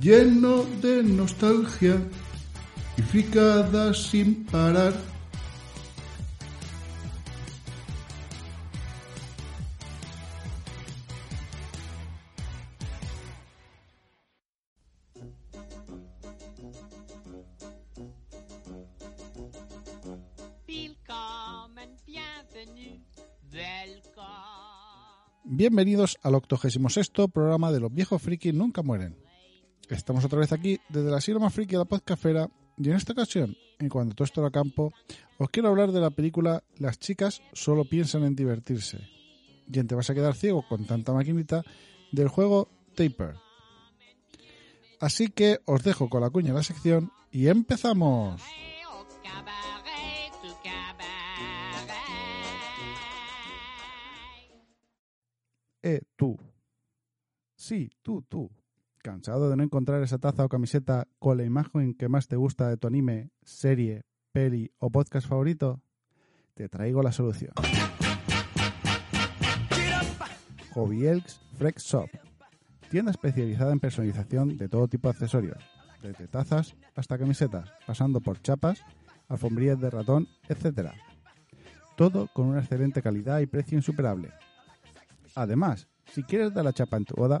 lleno de nostalgia y fricadas sin parar. Bienvenidos al 86 programa de Los viejos frikis nunca mueren. Estamos otra vez aquí desde la Sierra más friki de la podcastfera y en esta ocasión, en cuanto todo esto a campo, os quiero hablar de la película Las chicas solo piensan en divertirse. Y te vas a quedar ciego con tanta maquinita del juego Taper. Así que os dejo con la cuña de la sección y empezamos. Eh, tú. Sí, tú, tú. ¿Cansado de no encontrar esa taza o camiseta con la imagen que más te gusta de tu anime, serie, peli o podcast favorito? Te traigo la solución. Hobby Elks Frex Shop. Tienda especializada en personalización de todo tipo de accesorios, desde tazas hasta camisetas, pasando por chapas, alfombrillas de ratón, etc. Todo con una excelente calidad y precio insuperable. Además, si quieres dar la chapa en tu boda,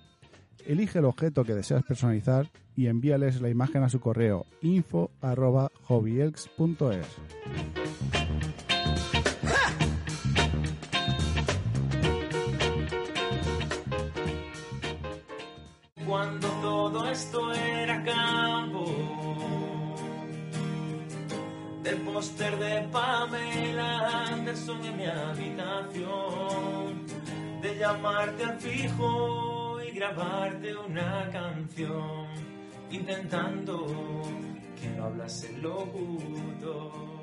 elige el objeto que deseas personalizar y envíales la imagen a su correo info@hobbyelks.es. cuando todo esto era campo. Del póster de Pamela Anderson en mi habitación. De llamarte al fijo grabarte una canción. Intentando que no hablase el locutor.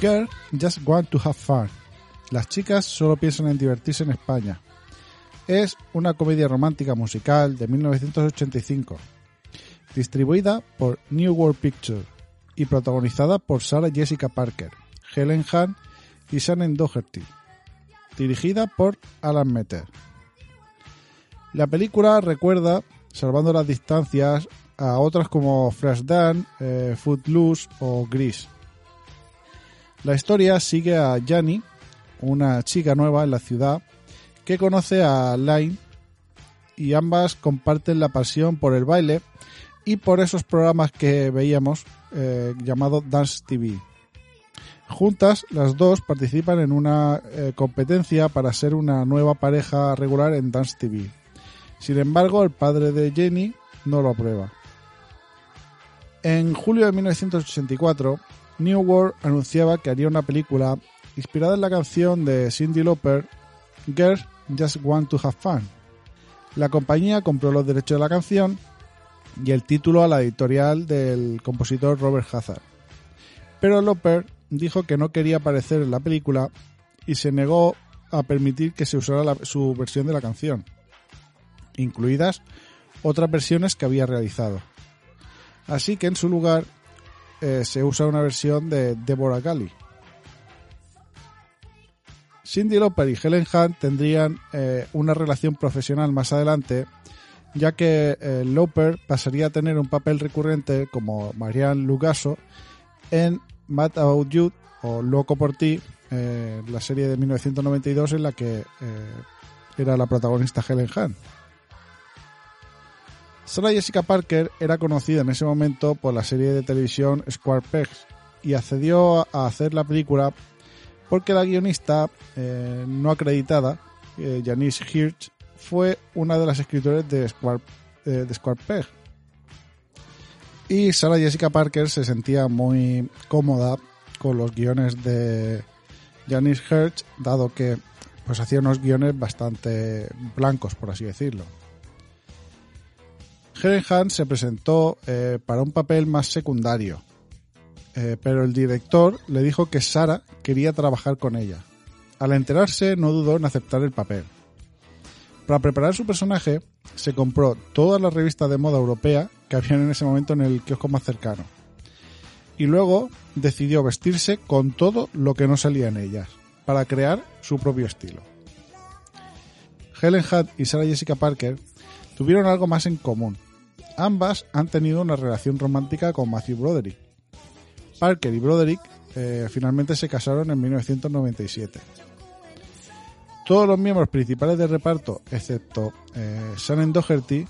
Girl Just Want to Have Fun. Las chicas solo piensan en divertirse en España. Es una comedia romántica musical de 1985, distribuida por New World Pictures y protagonizada por Sarah Jessica Parker, Helen Hunt y Shannon Doherty, dirigida por Alan Meter. La película recuerda, salvando las distancias, a otras como Flashdance, eh, Footloose o Grease. La historia sigue a Jani, una chica nueva en la ciudad, que conoce a Line y ambas comparten la pasión por el baile y por esos programas que veíamos eh, llamado Dance TV. Juntas, las dos participan en una eh, competencia para ser una nueva pareja regular en Dance TV. Sin embargo, el padre de Jenny no lo aprueba. En julio de 1984, New World anunciaba que haría una película inspirada en la canción de Cindy Lauper, Girls Just Want to Have Fun. La compañía compró los derechos de la canción y el título a la editorial del compositor Robert Hazard. Pero Lauper dijo que no quería aparecer en la película y se negó a permitir que se usara su versión de la canción, incluidas otras versiones que había realizado. Así que en su lugar eh, se usa una versión de Deborah Galley. Cindy Lauper y Helen Hunt tendrían eh, una relación profesional más adelante, ya que eh, Lauper pasaría a tener un papel recurrente como Marianne Lugaso en Mad About You o Loco por ti, eh, la serie de 1992 en la que era la protagonista Helen Hunt. Sarah Jessica Parker era conocida en ese momento por la serie de televisión Square Pegs y accedió a hacer la película porque la guionista eh, no acreditada, eh, Janice Hirsch, fue una de las escritoras de Square, eh, Peg. Y Sarah Jessica Parker se sentía muy cómoda con los guiones de Janice Hirsch, dado que pues hacía unos guiones bastante blancos, por así decirlo. Helen Hunt se presentó eh, para un papel más secundario, eh, pero el director le dijo que Sara quería trabajar con ella. Al enterarse, no dudó en aceptar el papel. Para preparar su personaje, se compró todas las revistas de moda europea que habían en ese momento en el kiosco más cercano. Y luego decidió vestirse con todo lo que no salía en ellas, para crear su propio estilo. Helen Hunt y Sarah Jessica Parker tuvieron algo más en común. Ambas han tenido una relación romántica con Matthew Broderick. Parker y Broderick eh, finalmente se casaron en 1997. Todos los miembros principales del reparto, excepto eh, Shannon Doherty,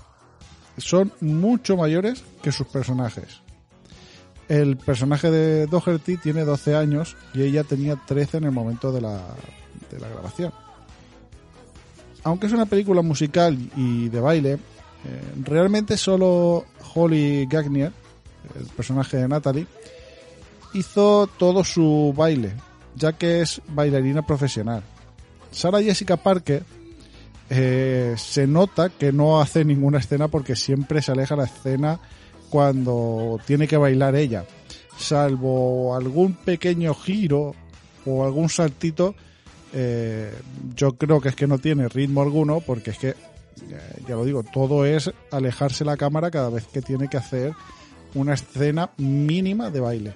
son mucho mayores que sus personajes. El personaje de Doherty tiene 12 años y ella tenía 13 en el momento de la, de la grabación. Aunque es una película musical y de baile, eh, realmente solo Holly Gagnier, el personaje de Natalie, hizo todo su baile, ya que es bailarina profesional. Sarah Jessica Parker eh, se nota que no hace ninguna escena porque siempre se aleja la escena cuando tiene que bailar ella, salvo algún pequeño giro o algún saltito. eh, yo creo que es que no tiene ritmo alguno porque es que ya lo digo, todo es alejarse la cámara cada vez que tiene que hacer una escena mínima de baile.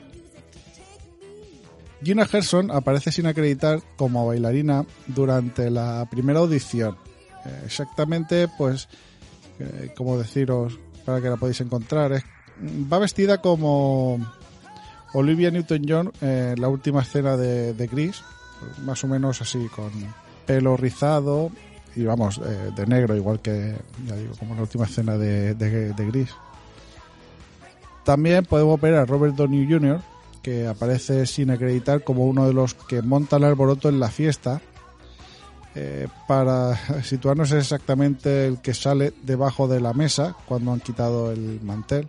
Gina Gerson aparece sin acreditar como bailarina durante la primera audición. Eh, exactamente, pues, eh, como deciros para que la podéis encontrar, va vestida como Olivia Newton-John en la última escena de, de Gris, más o menos así, con pelo rizado y vamos, eh, de negro, igual que, ya digo, como la última escena de, de- de Gris. También podemos ver a Robert Downey Jr., que aparece sin acreditar como uno de los que monta el alboroto en la fiesta, eh, para situarnos exactamente el que sale debajo de la mesa cuando han quitado el mantel.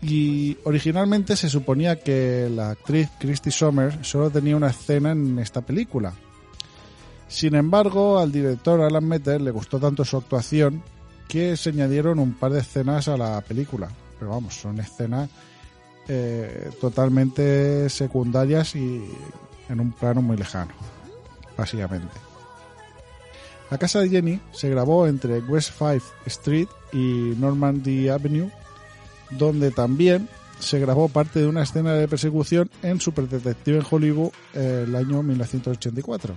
Y originalmente se suponía que la actriz Christy Somers solo tenía una escena en esta película. Sin embargo, al director Alan Metter le gustó tanto su actuación que se añadieron un par de escenas a la película. Pero vamos, son escenas eh, totalmente secundarias y en un plano muy lejano, básicamente. La casa de Jenny se grabó entre West 5 Street y Normandy Avenue, donde también se grabó parte de una escena de persecución en Super Detective en Hollywood eh, el año 1984.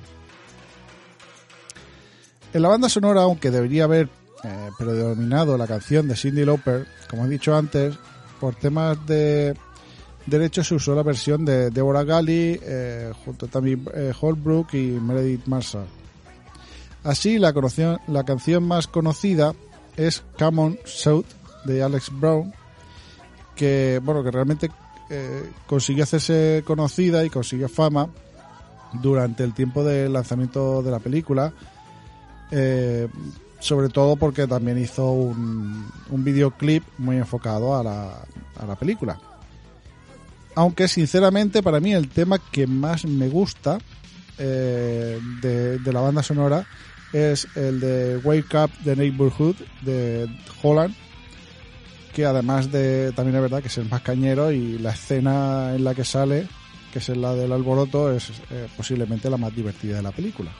En la banda sonora, aunque debería haber eh, predominado la canción de Cindy Lauper, como he dicho antes, por temas de derechos se usó la versión de Deborah Galley eh, junto a Tammy eh, Holbrook y Meredith Marshall. Así, la, conoció- la canción más conocida es Come On South de Alex Brown, que bueno que realmente eh, consiguió hacerse conocida y consiguió fama durante el tiempo del lanzamiento de la película, eh, sobre todo porque también hizo un, un videoclip muy enfocado a la, a la película. Aunque sinceramente para mí el tema que más me gusta eh, de, la banda sonora es el de Wake Up the Neighborhood de Holland, que además de también es verdad que es el más cañero y la escena en la que sale, que es la del alboroto, es eh, posiblemente la más divertida de la película.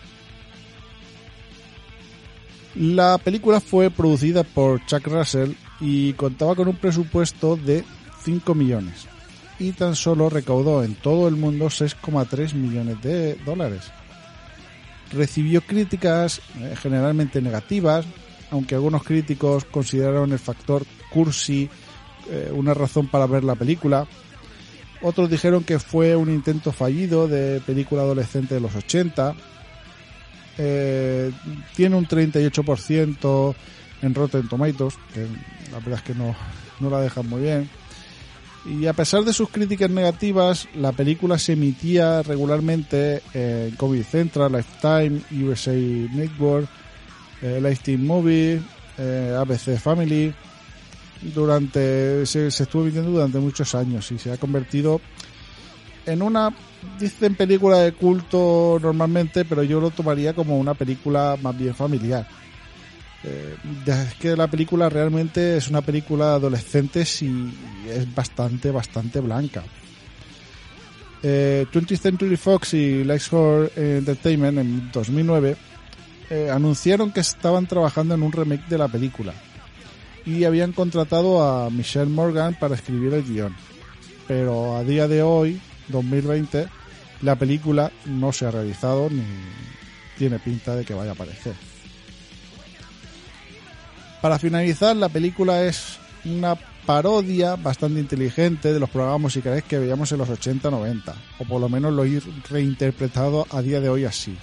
La película fue producida por Chuck Russell y contaba con un presupuesto de 5 millones y tan solo recaudó en todo el mundo 6,3 millones de dólares. Recibió críticas eh, generalmente negativas, aunque algunos críticos consideraron el factor cursi eh, una razón para ver la película. Otros dijeron que fue un intento fallido de película adolescente de los 80. Eh, tiene un 38% en Rotten Tomatoes, que la verdad es que no, no la dejan muy bien. Y a pesar de sus críticas negativas, la película se emitía regularmente en Comedy Central, Lifetime, USA Network, eh, Lifetime Movie, eh, ABC Family. Durante se, se estuvo emitiendo durante muchos años y se ha convertido en una dicen película de culto normalmente, pero yo lo tomaría como una película más bien familiar. Eh, es que la película realmente es una película de adolescentes y es bastante, bastante blanca. Eh, 20th Century Fox y Lexhor Entertainment en 2009 eh, anunciaron que estaban trabajando en un remake de la película y habían contratado a Michelle Morgan para escribir el guion. Pero a día de hoy, 2020, la película no se ha realizado ni tiene pinta de que vaya a aparecer. Para finalizar, la película es una parodia bastante inteligente de los programas musicales que veíamos en los 80-90, o por lo menos lo he reinterpretado a día de hoy así.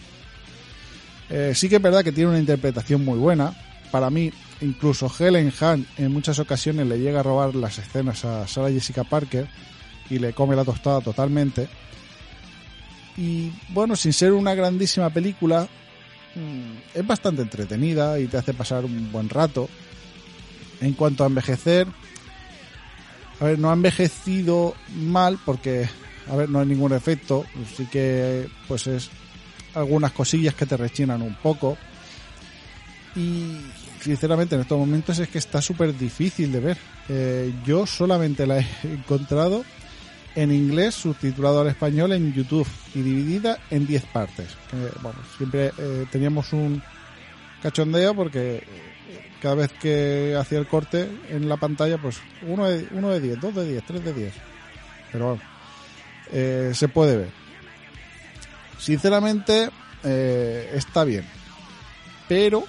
Eh, sí que es verdad que tiene una interpretación muy buena. Para mí, incluso Helen Hunt en muchas ocasiones le llega a robar las escenas a Sarah Jessica Parker y le come la tostada totalmente. Y bueno, sin ser una grandísima película, mm, es bastante entretenida y te hace pasar un buen rato. En cuanto a envejecer, a ver, no ha envejecido mal porque, a ver, no hay ningún efecto. Sí que, pues es algunas cosillas que te rechinan un poco. Y sinceramente en estos momentos es que está súper difícil de ver. Eh, yo solamente la he encontrado en inglés, subtitulado al español en YouTube y dividida en 10 partes. Que, bueno, siempre eh, teníamos un cachondeo porque eh, cada vez que hacía el corte en la pantalla, pues uno de, uno de 10, dos de 10, tres de 10. Pero bueno, eh, se puede ver. Sinceramente, está bien. Pero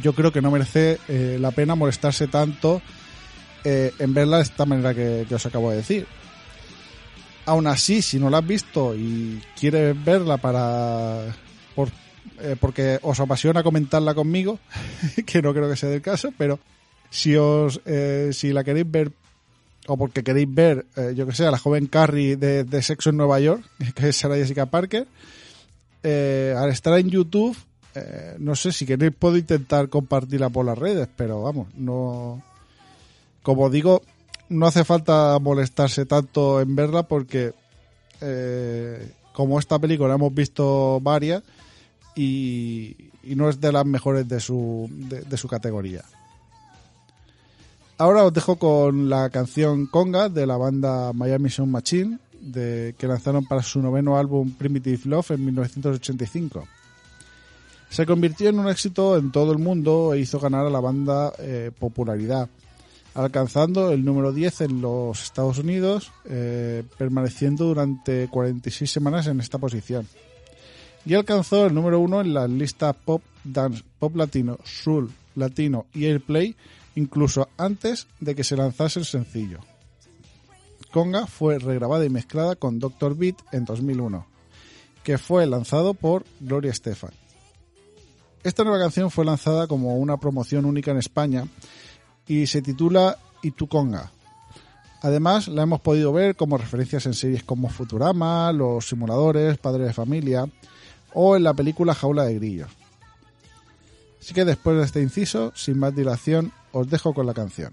yo creo que no merece la pena molestarse tanto en verla de esta manera que os acabo de decir. Aún así, si no la has visto y quieres verla para por, eh, porque os apasiona comentarla conmigo, que no creo que sea el caso, pero si os eh, si la queréis ver o porque queréis ver, eh, yo que sé, a la joven Carrie de, Sexo en Nueva York, que es Sarah Jessica Parker, al estar en YouTube, no sé si queréis puedo intentar compartirla por las redes, pero vamos, no, como digo, no hace falta molestarse tanto en verla porque eh, como esta película hemos visto varias y, no es de las mejores de su, de, de su categoría. Ahora os dejo con la canción Conga de la banda Miami Sound Machine, de, que lanzaron para su noveno álbum Primitive Love en 1985. Se convirtió en un éxito en todo el mundo e hizo ganar a la banda eh, popularidad, alcanzando el número 10 en los Estados Unidos, eh, permaneciendo durante 46 semanas en esta posición. Y alcanzó el número 1 en las listas Pop, Dance, Pop Latino, Soul, Latino y Airplay incluso antes de que se lanzase el sencillo. Conga fue regrabada y mezclada con Doctor Beat en 2001, que fue lanzado por Gloria Estefan. Esta nueva canción fue lanzada como una promoción única en España y se titula Y tu Conga. Además, la hemos podido ver como referencias en series como Futurama, Los Simuladores, Padre de Familia o en la película Jaula de Grillos. Así que después de este inciso, sin más dilación, os dejo con la canción.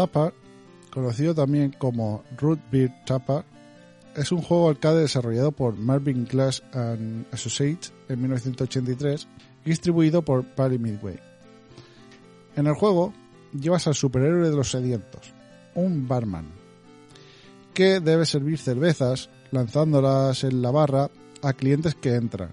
Tapper, conocido también como Root Beer Tapper, es un juego arcade desarrollado por Marvin Glass and Associates en 1983 y distribuido por Party Midway. En el juego llevas al superhéroe de los sedientos, un barman, que debe servir cervezas lanzándolas en la barra a clientes que entran.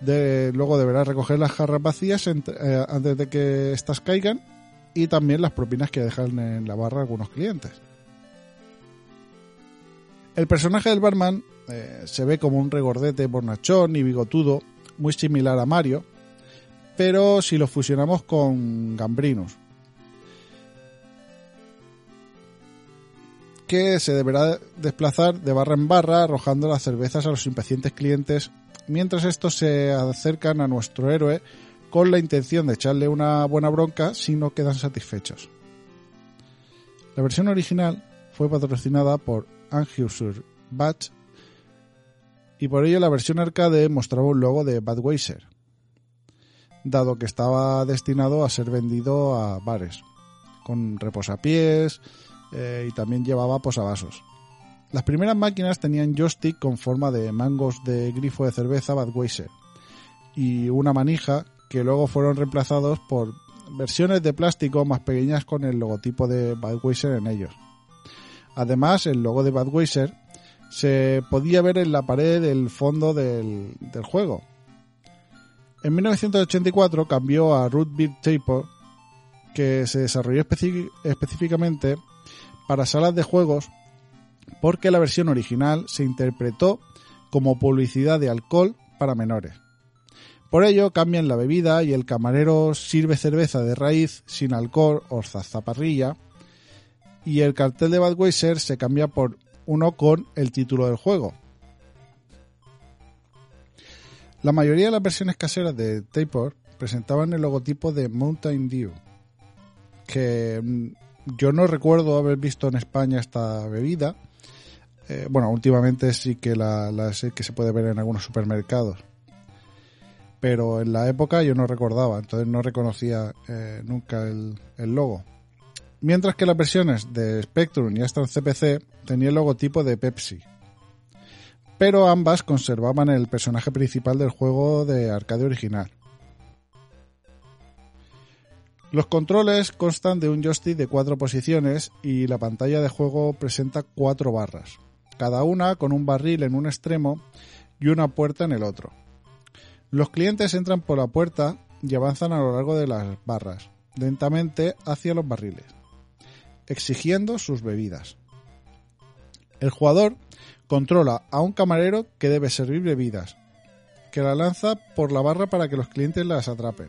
Luego deberás recoger las jarras vacías eh, antes de que éstas caigan y también las propinas que dejan en la barra algunos clientes. El personaje del barman eh, se ve como un regordete bornachón y bigotudo, muy similar a Mario, pero si lo fusionamos con Gambrinus, que se deberá desplazar de barra en barra arrojando las cervezas a los impacientes clientes mientras estos se acercan a nuestro héroe con la intención de echarle una buena bronca si no quedan satisfechos. La versión original fue patrocinada por Anheuser Batch y por ello la versión arcade mostraba un logo de Budweiser, dado que estaba destinado a ser vendido a bares, con reposapiés eh, y también llevaba posavasos. Las primeras máquinas tenían joystick con forma de mangos de grifo de cerveza Budweiser y una manija que luego fueron reemplazados por versiones de plástico más pequeñas con el logotipo de Budweiser en ellos. Además, el logo de Budweiser se podía ver en la pared del fondo del, juego. En 1984 cambió a Root Beer Taper, que se desarrolló específicamente para salas de juegos porque la versión original se interpretó como publicidad de alcohol para menores. Por ello cambian la bebida y el camarero sirve cerveza de raíz sin alcohol o zaparrilla y el cartel de Budweiser se cambia por uno con el título del juego. La mayoría de las versiones caseras de Taper presentaban el logotipo de Mountain Dew, que mm, yo no recuerdo haber visto en España esta bebida. Eh, bueno, últimamente sí que la, la sé que se puede ver en algunos supermercados pero en la época yo no recordaba, entonces no reconocía eh, nunca el, logo. Mientras que las versiones de Spectrum y Aston CPC tenían el logotipo de Pepsi. Pero ambas conservaban el personaje principal del juego de arcade original. Los controles constan de un joystick de cuatro posiciones y la pantalla de juego presenta cuatro barras, cada una con un barril en un extremo y una puerta en el otro. Los clientes entran por la puerta y avanzan a lo largo de las barras, lentamente hacia los barriles, exigiendo sus bebidas. El jugador controla a un camarero que debe servir bebidas, que la lanza por la barra para que los clientes las atrapen.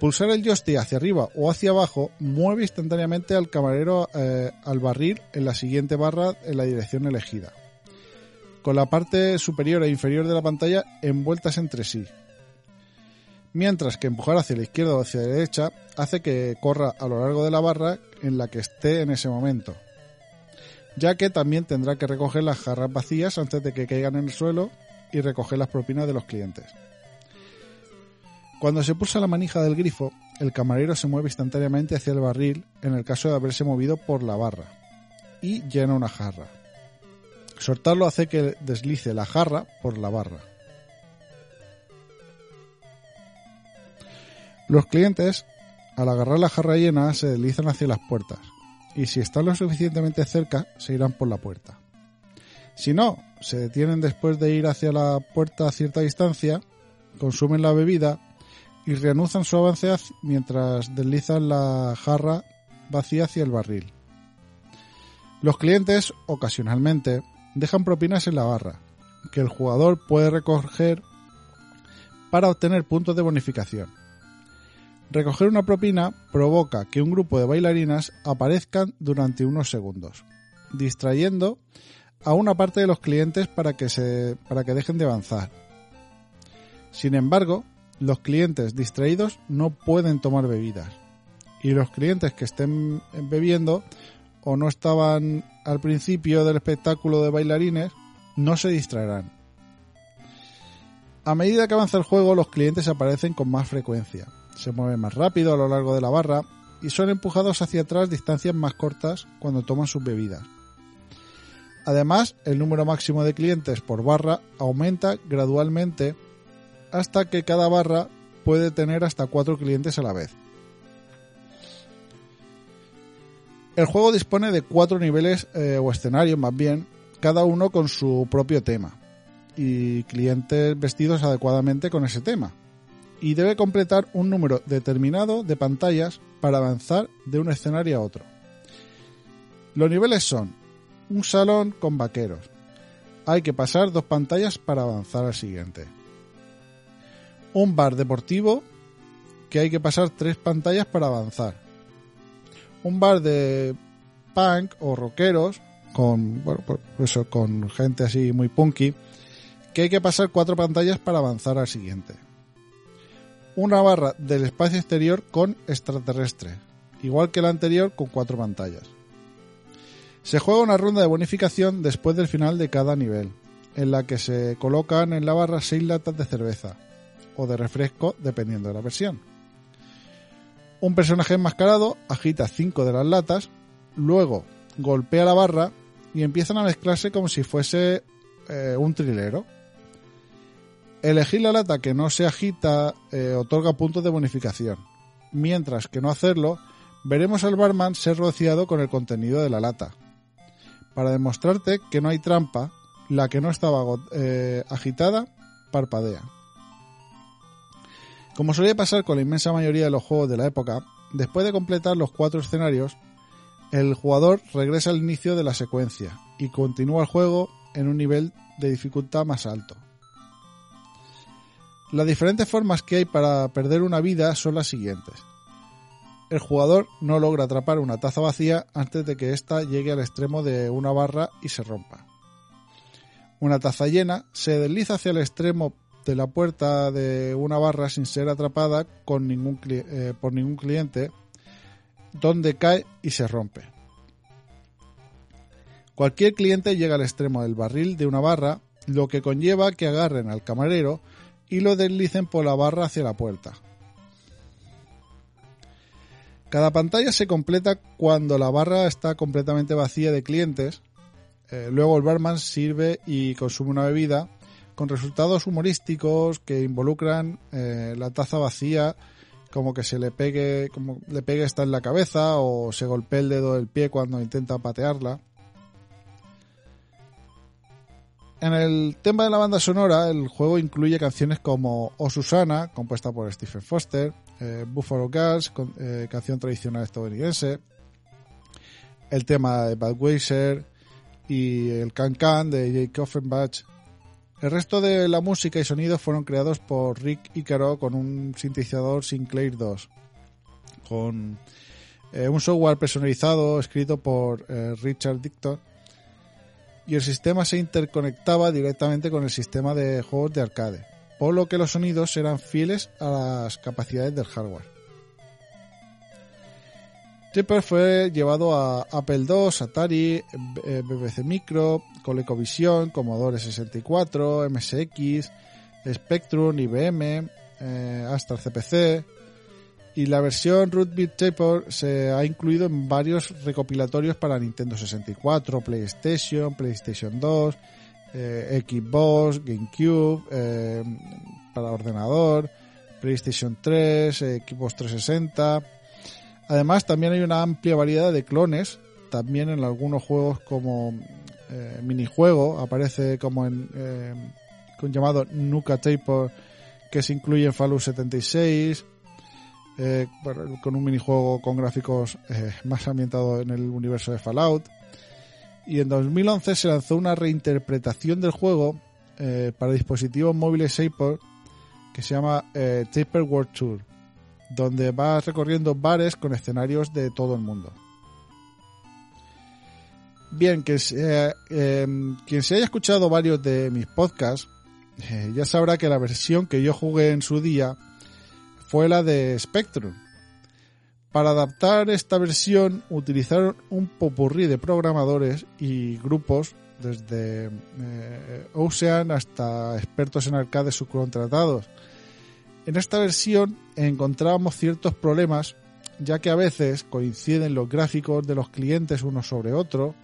Pulsar el joystick hacia arriba o hacia abajo mueve instantáneamente al camarero eh, al barril en la siguiente barra en la dirección elegida con la parte superior e inferior de la pantalla envueltas entre sí. Mientras que empujar hacia la izquierda o hacia la derecha hace que corra a lo largo de la barra en la que esté en ese momento, ya que también tendrá que recoger las jarras vacías antes de que caigan en el suelo y recoger las propinas de los clientes. Cuando se pulsa la manija del grifo, el camarero se mueve instantáneamente hacia el barril en el caso de haberse movido por la barra y llena una jarra. Soltarlo hace que deslice la jarra por la barra. Los clientes, al agarrar la jarra llena, se deslizan hacia las puertas y si están lo suficientemente cerca se irán por la puerta. Si no, se detienen después de ir hacia la puerta a cierta distancia, consumen la bebida y reanuzan su avance mientras deslizan la jarra vacía hacia el barril. Los clientes, ocasionalmente, dejan propinas en la barra, que el jugador puede recoger para obtener puntos de bonificación. Recoger una propina provoca que un grupo de bailarinas aparezcan durante unos segundos, distrayendo a una parte de los clientes para que, se, para que dejen de avanzar. Sin embargo, los clientes distraídos no pueden tomar bebidas y los clientes que estén bebiendo o no estaban al principio del espectáculo de bailarines no se distraerán. A medida que avanza el juego, los clientes aparecen con más frecuencia, se mueven más rápido a lo largo de la barra y son empujados hacia atrás distancias más cortas cuando toman sus bebidas. Además, el número máximo de clientes por barra aumenta gradualmente hasta que cada barra puede tener hasta cuatro clientes a la vez. El juego dispone de cuatro niveles eh, o escenarios más bien, cada uno con su propio tema y clientes vestidos adecuadamente con ese tema. Y debe completar un número determinado de pantallas para avanzar de un escenario a otro. Los niveles son un salón con vaqueros. Hay que pasar dos pantallas para avanzar al siguiente. Un bar deportivo que hay que pasar tres pantallas para avanzar. Un bar de punk o rockeros con bueno, eso con gente así muy punky que hay que pasar cuatro pantallas para avanzar al siguiente. Una barra del espacio exterior con extraterrestre, igual que la anterior con cuatro pantallas. Se juega una ronda de bonificación después del final de cada nivel, en la que se colocan en la barra seis latas de cerveza o de refresco dependiendo de la versión. Un personaje enmascarado agita cinco de las latas, luego golpea la barra y empiezan a mezclarse como si fuese eh, un trilero. Elegir la lata que no se agita eh, otorga puntos de bonificación, mientras que no hacerlo veremos al barman ser rociado con el contenido de la lata. Para demostrarte que no hay trampa, la que no estaba eh, agitada parpadea. Como solía pasar con la inmensa mayoría de los juegos de la época, después de completar los cuatro escenarios, el jugador regresa al inicio de la secuencia y continúa el juego en un nivel de dificultad más alto. Las diferentes formas que hay para perder una vida son las siguientes. El jugador no logra atrapar una taza vacía antes de que ésta llegue al extremo de una barra y se rompa. Una taza llena se desliza hacia el extremo de la puerta de una barra sin ser atrapada con ningún eh, por ningún cliente, donde cae y se rompe. Cualquier cliente llega al extremo del barril de una barra, lo que conlleva que agarren al camarero y lo deslicen por la barra hacia la puerta. Cada pantalla se completa cuando la barra está completamente vacía de clientes. Eh, luego el barman sirve y consume una bebida con resultados humorísticos que involucran eh, la taza vacía, como que se le pegue, como le pegue esta en la cabeza o se golpee el dedo del pie cuando intenta patearla. En el tema de la banda sonora, el juego incluye canciones como O Susana, compuesta por Stephen Foster, eh, Buffalo Girls, eh, canción tradicional estadounidense, el tema de Budweiser y el Can Can de Jake Offenbach. El resto de la música y sonidos fueron creados por Rick Icaro con un sintetizador Sinclair 2, con eh, un software personalizado escrito por eh, Richard Dictor y el sistema se interconectaba directamente con el sistema de juegos de arcade, por lo que los sonidos eran fieles a las capacidades del hardware. Tripper fue llevado a Apple II, Atari, eh, BBC Micro, ColecoVision, Commodore 64, MSX, Spectrum, IBM, eh, Astra CPC y la versión Root Beat Taper se ha incluido en varios recopilatorios para Nintendo 64, PlayStation, PlayStation 2, eh, Xbox, GameCube, eh, para ordenador, PlayStation 3, eh, Xbox 360. Además, también hay una amplia variedad de clones también en algunos juegos como eh, minijuego, aparece como en eh, con llamado Nuka Taper que se incluye en Fallout 76, eh, con un minijuego con gráficos eh, más ambientado en el universo de Fallout. Y en 2011 se lanzó una reinterpretación del juego para dispositivos móviles Taper que se llama Taper World Tour, donde vas recorriendo bares con escenarios de todo el mundo. Bien, que se- eh, quien se haya escuchado varios de mis podcasts eh, ya sabrá que la versión que yo jugué en su día fue la de Spectrum. Para adaptar esta versión utilizaron un popurrí de programadores y grupos desde eh, Ocean hasta expertos en arcades subcontratados. En esta versión encontrábamos ciertos problemas ya que a veces coinciden los gráficos de los clientes uno sobre otro,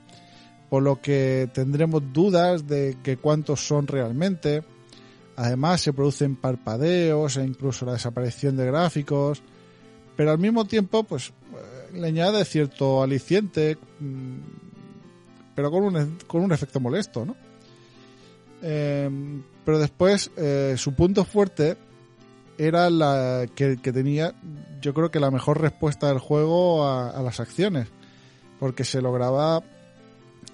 por lo que tendremos dudas de que cuántos son realmente. Además se producen parpadeos e incluso la desaparición de gráficos, pero al mismo tiempo pues eh, le añade cierto aliciente, mm, pero con un, e- con un efecto molesto, ¿no? Eh, pero después eh, su punto fuerte era la que, que tenía yo creo que la mejor respuesta del juego a, a las acciones porque se lograba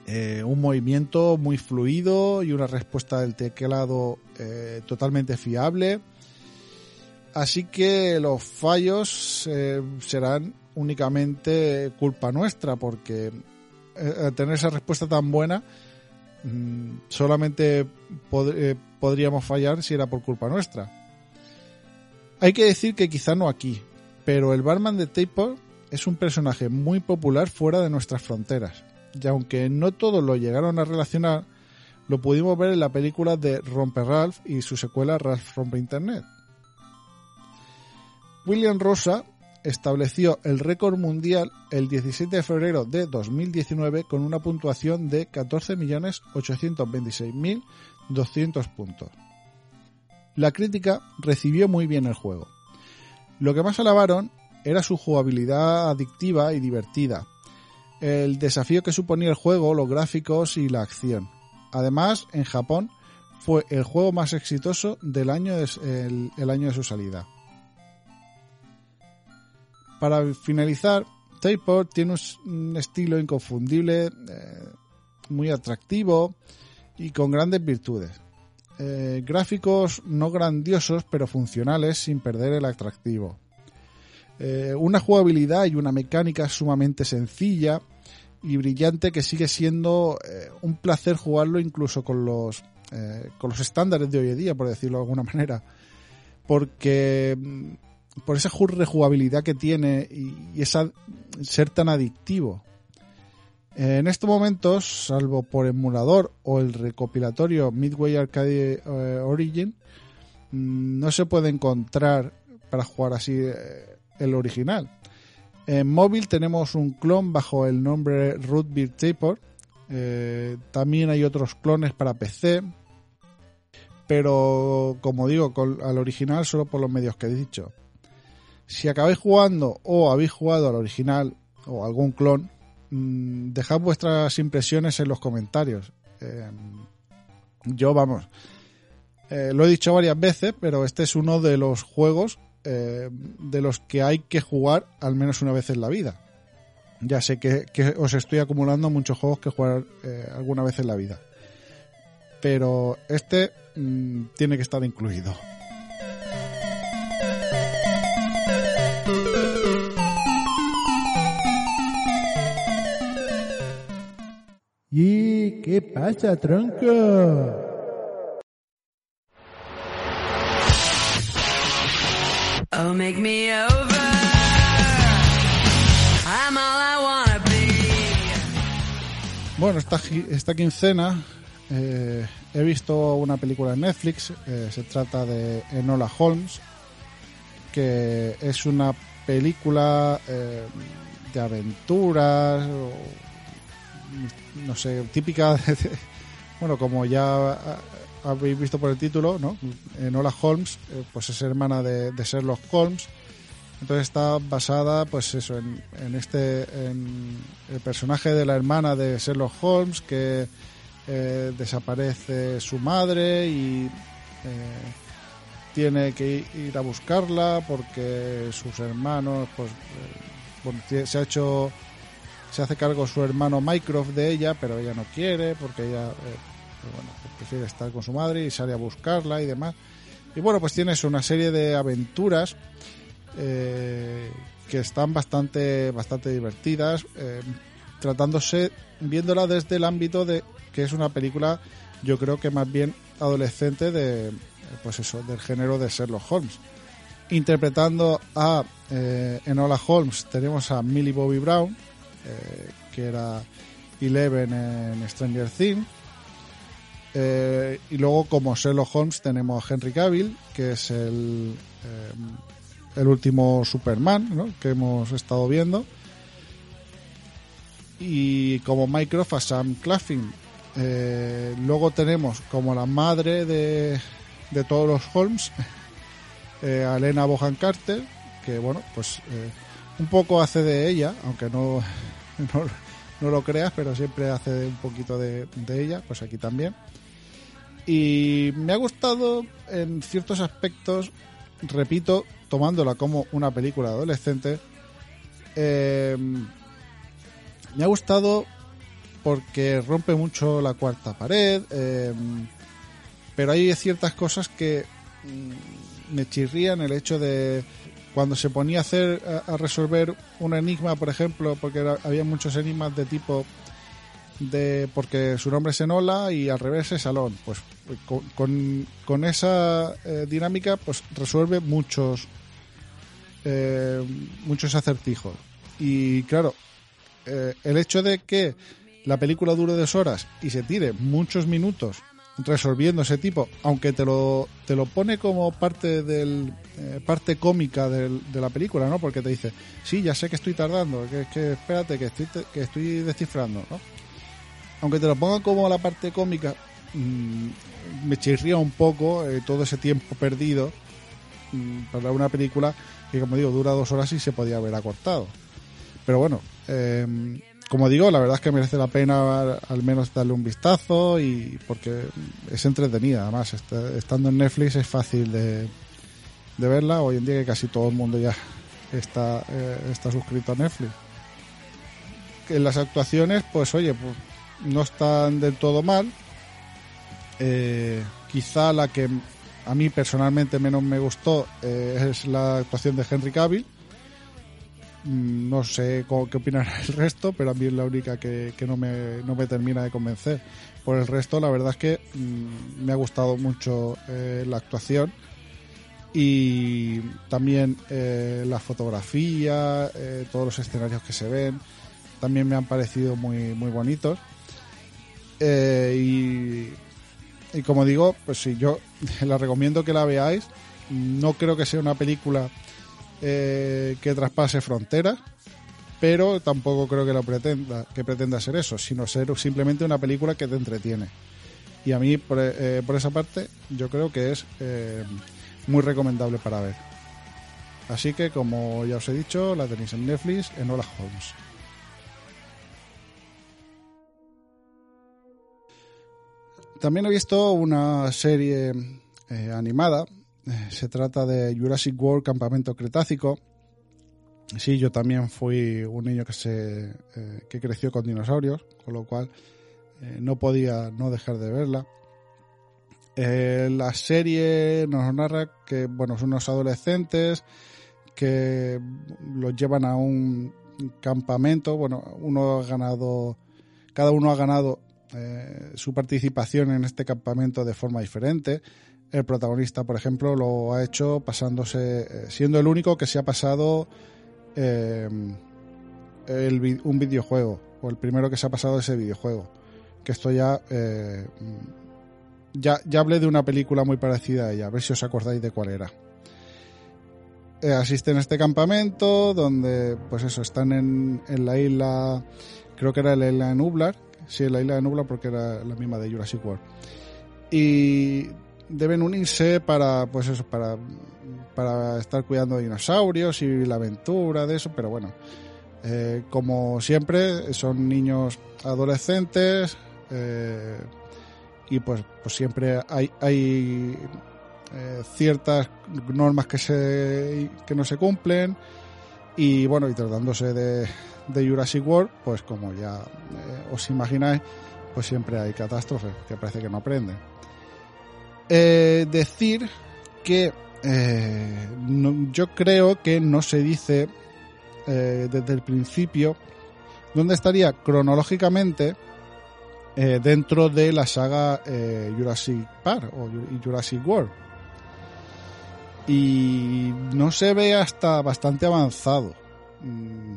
eh, un movimiento muy fluido y una respuesta del teclado eh, totalmente fiable así que los fallos eh, serán únicamente culpa nuestra porque tener esa respuesta tan buena mm, solamente pod- podríamos fallar si era por culpa nuestra hay que decir que quizá no aquí, pero el barman de Taper es un personaje muy popular fuera de nuestras fronteras. Y aunque no todos lo llegaron a relacionar, lo pudimos ver en la película de Romper Ralph y su secuela Ralph Rompe Internet. William Rosa estableció el récord mundial el 17 de febrero de 2019 con una puntuación de 14.826.200 puntos. La crítica recibió muy bien el juego. Lo que más alabaron era su jugabilidad adictiva y divertida, el desafío que suponía el juego, los gráficos y la acción. Además, en Japón fue el juego más exitoso del año de, año de su salida. Para finalizar, Taper tiene un estilo inconfundible, eh, muy atractivo y con grandes virtudes. Eh, gráficos no grandiosos pero funcionales sin perder el atractivo. Eh, una jugabilidad y una mecánica sumamente sencilla y brillante que sigue siendo eh, un placer jugarlo incluso con los eh, con los estándares de hoy en día por decirlo de alguna manera porque mm, por esa ju- rejugabilidad que tiene y, y esa ser tan adictivo en estos momentos, salvo por emulador o el recopilatorio Midway Arcade eh, Origin, mm, no se puede encontrar para jugar así eh, el original. En móvil tenemos un clon bajo el nombre Root Beer Taper. Eh, también hay otros clones para PC. Pero, como digo, al original solo por los medios que he dicho. Si acabáis jugando o habéis jugado al original o algún clon, mm, dejad vuestras impresiones en los comentarios. Eh, yo, vamos, eh, lo he dicho varias veces, pero este es uno de los juegos eh, de los que hay que jugar al menos una vez en la vida. Ya sé que, os estoy acumulando muchos juegos que jugar eh, alguna vez en la vida. Pero este mm, tiene que estar incluido. ¿Y qué pasa, tronco? Oh, make me over. I'm all I wanna be. Bueno, esta, esta quincena eh, he visto una película en Netflix. eh, se trata de Enola Holmes, que es una película eh, de aventuras, no sé, típica de, bueno, como ya habéis visto por el título, ¿no? Enola Holmes, eh, pues es hermana de, Sherlock Holmes Entonces está basada, pues eso, en, este, el personaje de la hermana de Sherlock Holmes que eh, desaparece su madre y eh, tiene que ir a buscarla porque sus hermanos, pues, se ha hecho, se hace cargo su hermano Mycroft de ella, pero ella no quiere porque ella, pues bueno, pues prefiere estar con su madre y sale a buscarla y demás. Y bueno, pues tienes una serie de aventuras eh, que están bastante, bastante divertidas, eh, tratándose, viéndola desde el ámbito de que es una película, yo creo que más bien adolescente de, eh, pues eso, del género de Sherlock Holmes. Interpretando a eh, Enola Holmes tenemos a Millie Bobby Brown, que era Eleven en Stranger Things. Eh, y luego como Sherlock Holmes tenemos a Henry Cavill, que es el, eh, el último Superman que hemos estado viendo. Y como Mycroft a Sam Claflin. Eh, luego tenemos como la madre de, de todos los Holmes eh, a Elena Bohan Carter, que bueno, pues un poco hace de ella, aunque no, no, no lo creas, pero siempre hace un poquito de, de ella, pues aquí también. Y me ha gustado en ciertos aspectos, repito, tomándola como una película adolescente, eh, me ha gustado porque rompe mucho la cuarta pared, eh, pero hay ciertas cosas que mm, me chirrían el hecho de cuando se ponía a hacer a, resolver un enigma, por ejemplo, porque había muchos enigmas de tipo de porque su nombre es Enola y al revés es Salón, pues con, con, esa eh, dinámica pues resuelve muchos eh, muchos acertijos y claro eh, el hecho de que la película dure dos horas y se tire muchos minutos resolviendo ese tipo, aunque te lo, te lo pone como parte del eh, parte cómica del- de la película, ¿no? Porque te dice, sí, ya sé que estoy tardando, que, que espérate, que estoy, que estoy descifrando, ¿no? Aunque te lo ponga como la parte cómica, mm, me chirría un poco eh, todo ese tiempo perdido mm, para una película que, como digo, dura dos horas y se podía haber acortado. Pero bueno, eh, como digo, la verdad es que merece la pena al menos darle un vistazo y porque es entretenida. Además, está- estando en Netflix es fácil de, verla. Hoy en día que casi todo el mundo ya está, eh, suscrito a Netflix. Que las actuaciones, pues oye, pues, no están del todo mal. Eh, quizá la que a mí personalmente menos me gustó eh, es la actuación de Henry Cavill. Mm, No sé co- qué opinará el resto, pero a mí es la única que, que no, me, no me termina de convencer. Por el resto, la verdad es que mm, me ha gustado mucho eh, la actuación y también eh, la fotografía, todos los escenarios que se ven, también me han parecido muy, muy bonitos. Eh, y, como digo, pues sí, yo la recomiendo que la veáis. No creo que sea una película eh, que traspase fronteras, pero tampoco creo que lo pretenda, que pretenda ser eso, sino ser simplemente una película que te entretiene. Y a mí, por, eh, por esa parte, yo creo que es muy recomendable para ver. Así que, como ya os he dicho, la tenéis en Netflix, en Hola Holmes. También he visto una serie eh, animada. Eh, se trata de Jurassic World Campamento Cretácico. Sí, yo también fui un niño que se eh, que creció con dinosaurios, con lo cual no podía no dejar de verla. La serie nos narra que bueno son unos adolescentes que los llevan a un campamento. Bueno, uno ha ganado, cada uno ha ganado eh, su participación en este campamento de forma diferente. El protagonista, por ejemplo, lo ha hecho pasándose, eh, siendo el único que se ha pasado eh, el un videojuego, o el primero que se ha pasado ese videojuego. Que esto ya, ya, ya hablé de una película muy parecida a ella, a ver si os acordáis de cuál era. Asisten a este campamento donde, pues eso, están en, en la isla, creo que era la isla de Nublar, sí, la isla de Nublar porque era la misma de Jurassic World. Y deben unirse para, pues eso, para para estar cuidando dinosaurios y la aventura de eso, pero bueno, eh, como siempre, son niños adolescentes eh, y pues, pues siempre hay, hay eh, ciertas normas que, se, que no se cumplen y bueno, y tratándose de, de Jurassic World, pues como ya eh, os imagináis, pues siempre hay catástrofes que parece que no aprenden. Eh, decir que eh, yo creo que no se dice desde el principio dónde estaría cronológicamente dentro de la saga Jurassic Park o Ju- Jurassic World. Y no se ve hasta bastante avanzado. Mm,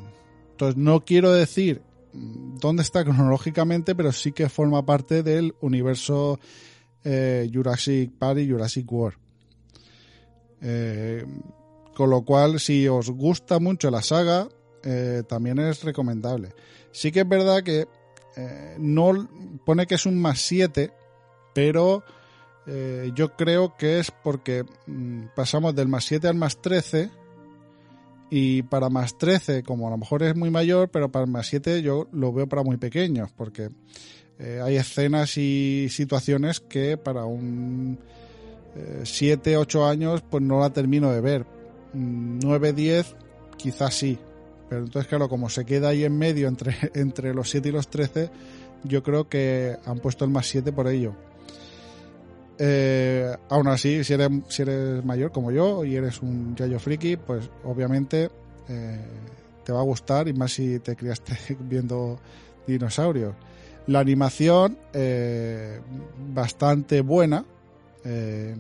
Entonces no quiero decir dónde está cronológicamente, pero sí que forma parte del universo eh, Jurassic Park y Jurassic World. Eh, con lo cual, si os gusta mucho la saga, eh, también es recomendable. Sí que es verdad que no pone que es un más 7, pero yo creo que es porque mm, pasamos del más 7 al más 13 y para más 13, como a lo mejor es muy mayor, pero para más 7 yo lo veo para muy pequeños, porque eh, hay escenas y situaciones que para un 7, 8 años pues no la termino de ver. 9, 10 quizás sí, pero entonces claro, como se queda ahí en medio entre, entre los 7 y los 13, yo creo que han puesto el más 7 por ello. Eh, aún así, si eres, mayor como yo y eres un yayo friki, pues obviamente eh, te va a gustar y más si te criaste viendo dinosaurios. La animación, eh, bastante buena. eh,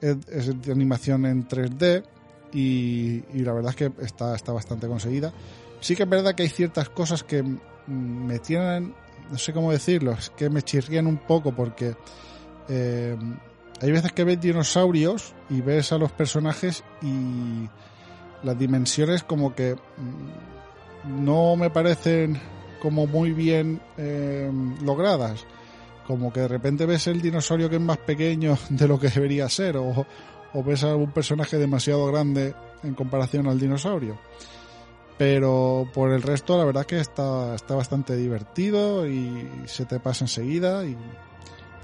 es, de animación en 3D y, la verdad es que está, está bastante conseguida. Sí que es verdad que hay ciertas cosas que mm, me tienen, no sé cómo decirlo, que me chirrían un poco porque eh, hay veces que ves dinosaurios y ves a los personajes y las dimensiones como que mm, no me parecen como muy bien eh, logradas. Como que de repente ves el dinosaurio que es más pequeño de lo que debería ser o, ves a un personaje demasiado grande en comparación al dinosaurio. Pero por el resto la verdad que está, está bastante divertido y se te pasa enseguida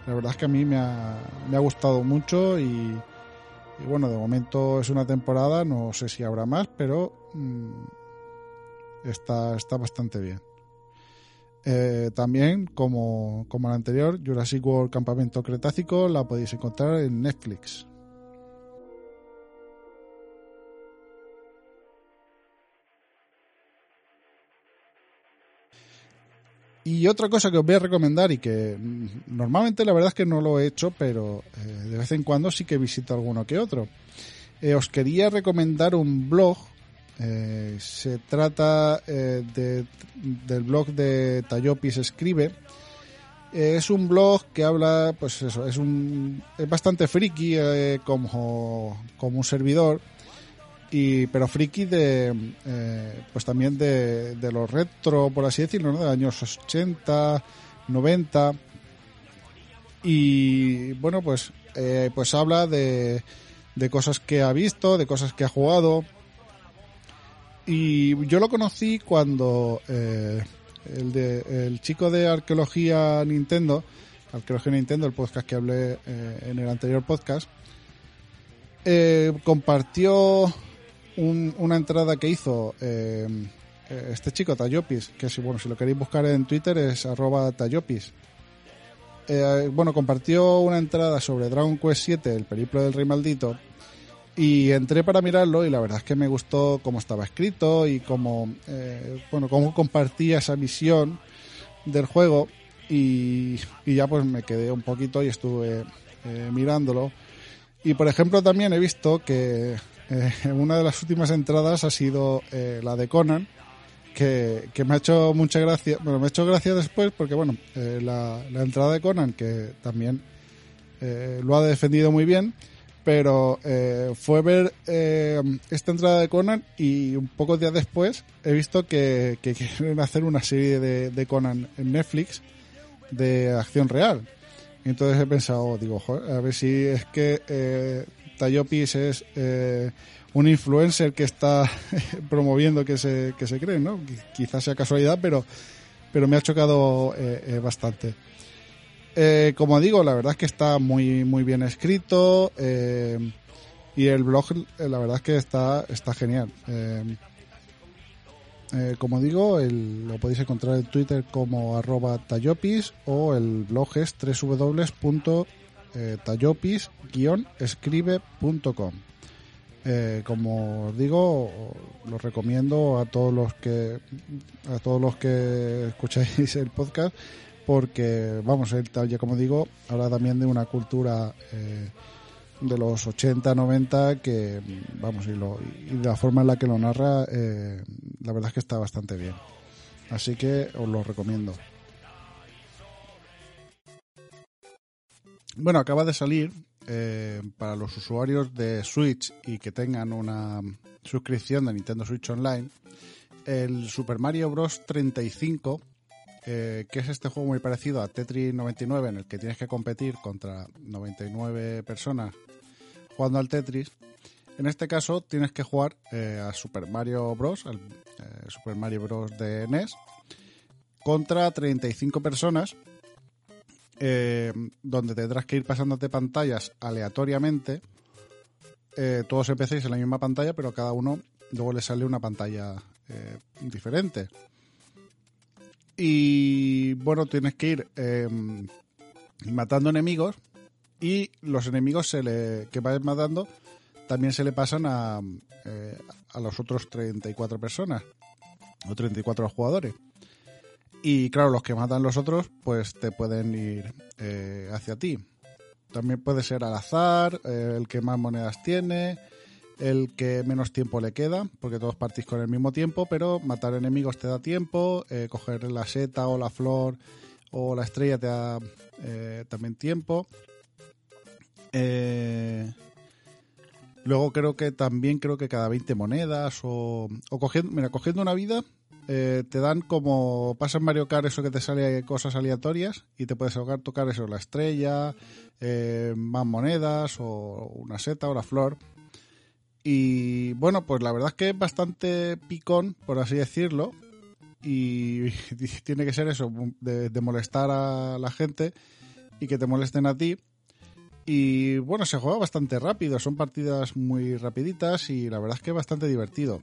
la verdad es que a mí me ha, gustado mucho y, y bueno, de momento es una temporada, no sé si habrá más, pero mm, está, está bastante bien. Eh, también, como, como la anterior, Jurassic World Campamento Cretácico la podéis encontrar en Netflix. Y otra cosa que os voy a recomendar y que mm, normalmente la verdad es que no lo he hecho, pero eh, de vez en cuando sí que visito alguno que otro. Eh, os quería recomendar un blog. eh, se trata eh, de- del blog de Tayopis Escribe. Es un blog que habla, pues eso, es un es bastante friki como, como un servidor y pero friki de eh, pues también de, de los retro por así decirlo ¿no? de años 80 90 y bueno pues eh, pues habla de de cosas que ha visto de cosas que ha jugado y yo lo conocí cuando eh, el de el chico de arqueología Nintendo arqueología Nintendo el podcast que hablé eh, en el anterior podcast compartió un- una entrada que hizo eh, eh, este chico Tayopis, que si bueno si lo queréis buscar en Twitter es arroba Tayopis. Eh, bueno, compartió una entrada sobre Dragon Quest 7, el periplo del rey maldito, y entré para mirarlo y la verdad es que me gustó cómo estaba escrito y cómo, eh, bueno, cómo compartía esa visión del juego y, y ya pues me quedé un poquito y estuve eh, mirándolo. Y por ejemplo también he visto que eh, una de las últimas entradas ha sido eh, la de Conan, que, que me ha hecho mucha gracia, bueno, me ha hecho gracia después porque bueno, eh, la, la entrada de Conan, que también lo ha defendido muy bien, pero fue ver esta entrada de Conan y un pocos días después he visto que, que quieren hacer una serie de, de Conan en Netflix de acción real. Entonces he pensado, digo, "Joder, a ver si es que Tayopis es eh, un influencer que está promoviendo que se, que se cree, ¿no? Qui- Quizás sea casualidad, pero, pero me ha chocado eh, eh, bastante. Eh, como digo, la verdad es que está muy, muy bien escrito y el blog, la verdad es que está, está genial. Como digo, el- lo podéis encontrar en Twitter como arroba tayopis o el blog es www.tayopis-escribe.com. Eh, como os digo, lo recomiendo a todos los que a todos los que escucháis el podcast porque vamos, él ya como digo, habla también de una cultura eh, de los 80, 90 que vamos y, lo, y la forma en la que lo narra eh, la verdad es que está bastante bien. Así que os lo recomiendo. Bueno, acaba de salir eh, para los usuarios de Switch y que tengan una suscripción de Nintendo Switch Online el Super Mario Bros. 35, eh, que es este juego muy parecido a Tetris 99 en el que tienes que competir contra 99 personas jugando al Tetris. En este caso tienes que jugar eh, a Super Mario Bros. al Super Mario Bros. de NES contra 35 personas eh, donde tendrás que ir pasándote pantallas aleatoriamente. Eh, todos empecéis en la misma pantalla, pero cada uno luego le sale una pantalla eh, diferente. Y bueno, tienes que ir eh, matando enemigos y los enemigos se le, que vayas matando también se le pasan a, eh, a los otros 34 personas o 34 jugadores. Y claro, los que matan los otros, pues te pueden ir eh, hacia ti. También puede ser al azar, eh, el que más monedas tiene, el que menos tiempo le queda, porque todos partís con el mismo tiempo, pero matar enemigos te da tiempo, eh, coger la seta o la flor o la estrella te da también tiempo. Eh, luego creo que también creo que cada 20 monedas o, o cogiendo, mira, cogiendo una vida eh, te dan como pasa en Mario Kart eso que te sale cosas aleatorias y te puedes ahogar, tocar eso, la estrella, eh, más monedas o una seta o la flor. Y bueno, pues la verdad es que es bastante picón, por así decirlo. Y tiene que ser eso, de, de molestar a la gente y que te molesten a ti. Y bueno, se juega bastante rápido, son partidas muy rapiditas y la verdad es que es bastante divertido.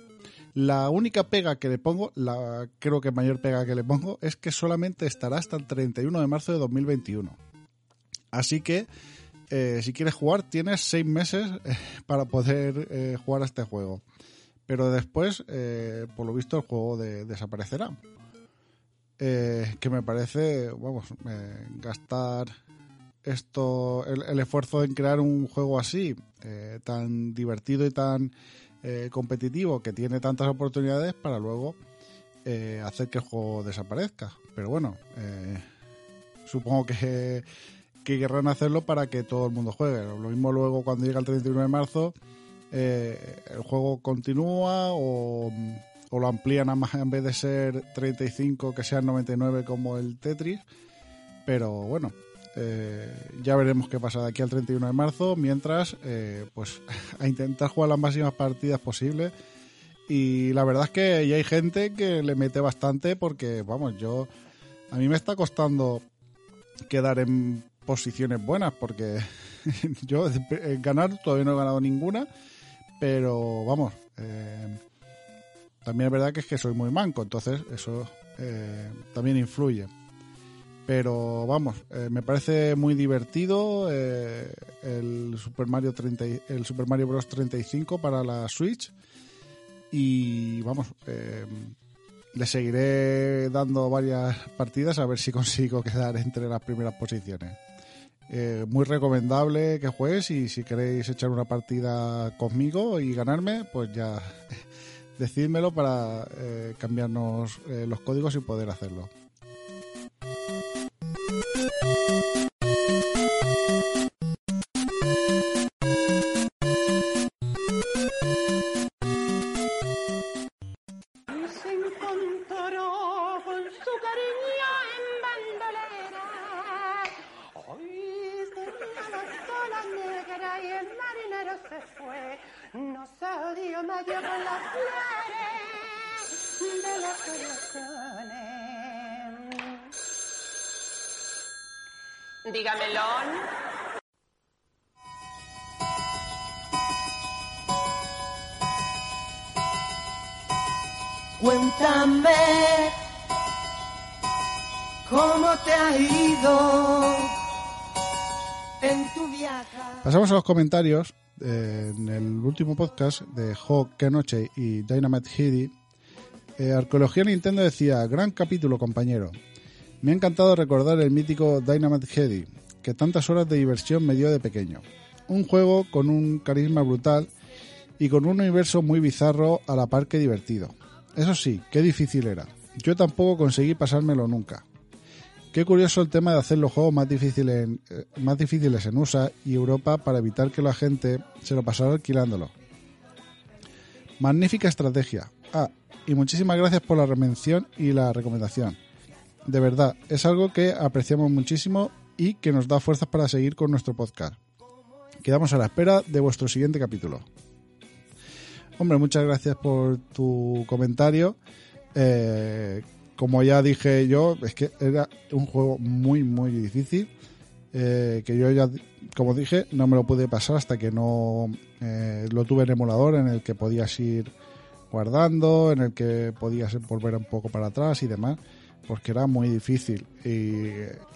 La única pega que le pongo, la creo que mayor pega que le pongo, es que solamente estará hasta el 31 de marzo de 2021. Así que, eh, si quieres jugar, tienes seis meses eh, para poder eh, jugar a este juego. Pero después, por lo visto, el juego de- desaparecerá. Que me parece, vamos, gastar esto, el, esfuerzo en crear un juego así, tan divertido y tan eh, competitivo, que tiene tantas oportunidades para luego eh, hacer que el juego desaparezca. Pero bueno, eh, supongo que, que querrán hacerlo para que todo el mundo juegue. Lo mismo luego cuando llega el 31 de marzo, el juego continúa o, o lo amplían a más, en vez de ser 35 que sean 99 como el Tetris. Pero bueno, eh, ya veremos qué pasa de aquí al 31 de marzo, mientras eh, pues a intentar jugar las máximas partidas posibles. Y la verdad es que ya hay gente que le mete bastante porque, vamos, yo a mí me está costando quedar en posiciones buenas porque yo en ganar todavía no he ganado ninguna, pero vamos, eh, también es verdad que es que soy muy manco, entonces eso eh, también influye pero vamos, eh, me parece muy divertido eh, el Super Mario 30, y- el Super Mario Bros 35 para la Switch y vamos, eh, le seguiré dando varias partidas a ver si consigo quedar entre las primeras posiciones. Muy recomendable que juegues y si queréis echar una partida conmigo y ganarme, pues ya decídmelo para cambiarnos los códigos y poder hacerlo. Medio con las flores de las ilusiones. Dígamelo. Cuéntame cómo te ha ido en tu viaje. Pasamos a los comentarios. En el último podcast de Hawk Kenoche y Dynamite Hidi, eh, Arqueología Nintendo decía: Gran capítulo, compañero. Me ha encantado recordar el mítico Dynamite Hedi, que tantas horas de diversión me dio de pequeño. Un juego con un carisma brutal y con un universo muy bizarro a la par que divertido. Eso sí, qué difícil era. Yo tampoco conseguí pasármelo nunca. Qué curioso el tema de hacer los juegos más difíciles en, eh, difíciles en USA y Europa para evitar que la gente se lo pasara alquilándolo. Magnífica estrategia. Ah, y muchísimas gracias por la mención y la recomendación. De verdad, es algo que apreciamos muchísimo y que nos da fuerzas para seguir con nuestro podcast. Quedamos a la espera de vuestro siguiente capítulo. Hombre, muchas gracias por tu comentario. Eh, como ya dije yo, es que era un juego muy, muy difícil. eh, que yo ya, como dije, no me lo pude pasar hasta que no eh, lo tuve en emulador, en el que podías ir guardando, en el que podías volver un poco para atrás y demás, porque era muy difícil. Y,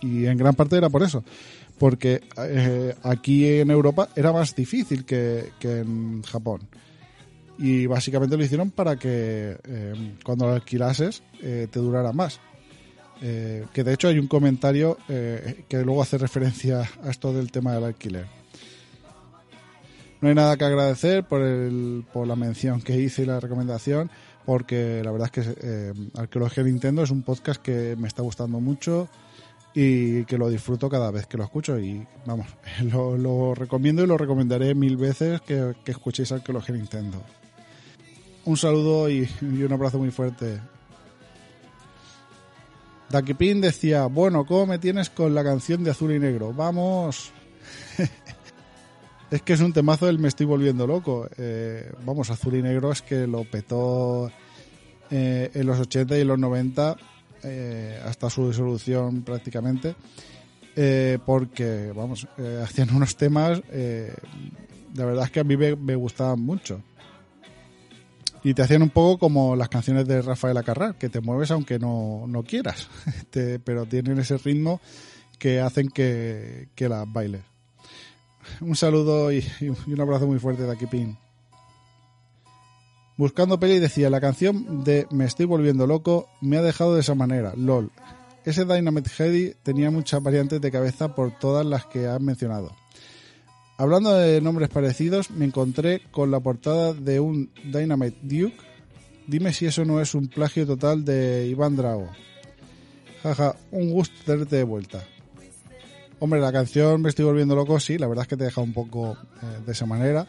y en gran parte era por eso, porque eh, aquí en Europa era más difícil que, que en Japón y básicamente lo hicieron para que eh, cuando lo alquilases eh, te durara más. Eh, que de hecho hay un comentario eh, que luego hace referencia a esto del tema del alquiler. No hay nada que agradecer por, el, por la mención que hice y la recomendación, porque la verdad es que Arqueología Nintendo es un podcast que me está gustando mucho y que lo disfruto cada vez que lo escucho y vamos, lo, recomiendo y lo recomendaré mil veces que escuchéis Arqueología Nintendo un saludo y, un abrazo muy fuerte. Dakipin decía, bueno, ¿cómo me tienes con la canción de azul y negro? Vamos. es que es un temazo del me estoy volviendo loco. Eh, vamos, azul y negro es que lo petó eh, en los 80 y en los 90 eh, hasta su disolución prácticamente. eh, porque, vamos, eh, hacían unos temas, la verdad es que a mí me gustaban mucho y te hacían un poco como las canciones de Rafael Acarrá, que te mueves aunque no, no quieras, Te- pero tienen ese ritmo que hacen que, que las bailes. Un saludo y, y un abrazo muy fuerte de aquí, Pin. Buscando peli decía, la canción de Me estoy volviendo loco me ha dejado de esa manera, lol. Ese Dynamite Heady tenía muchas variantes de cabeza por todas las que has mencionado. Hablando de nombres parecidos, me encontré con la portada de un Dynamite Duke. Dime si eso no es un plagio total de Iván Drago. Jaja, un gusto tenerte de vuelta. Hombre, la canción Me estoy volviendo loco, sí, la verdad es que te deja un poco eh, de esa manera.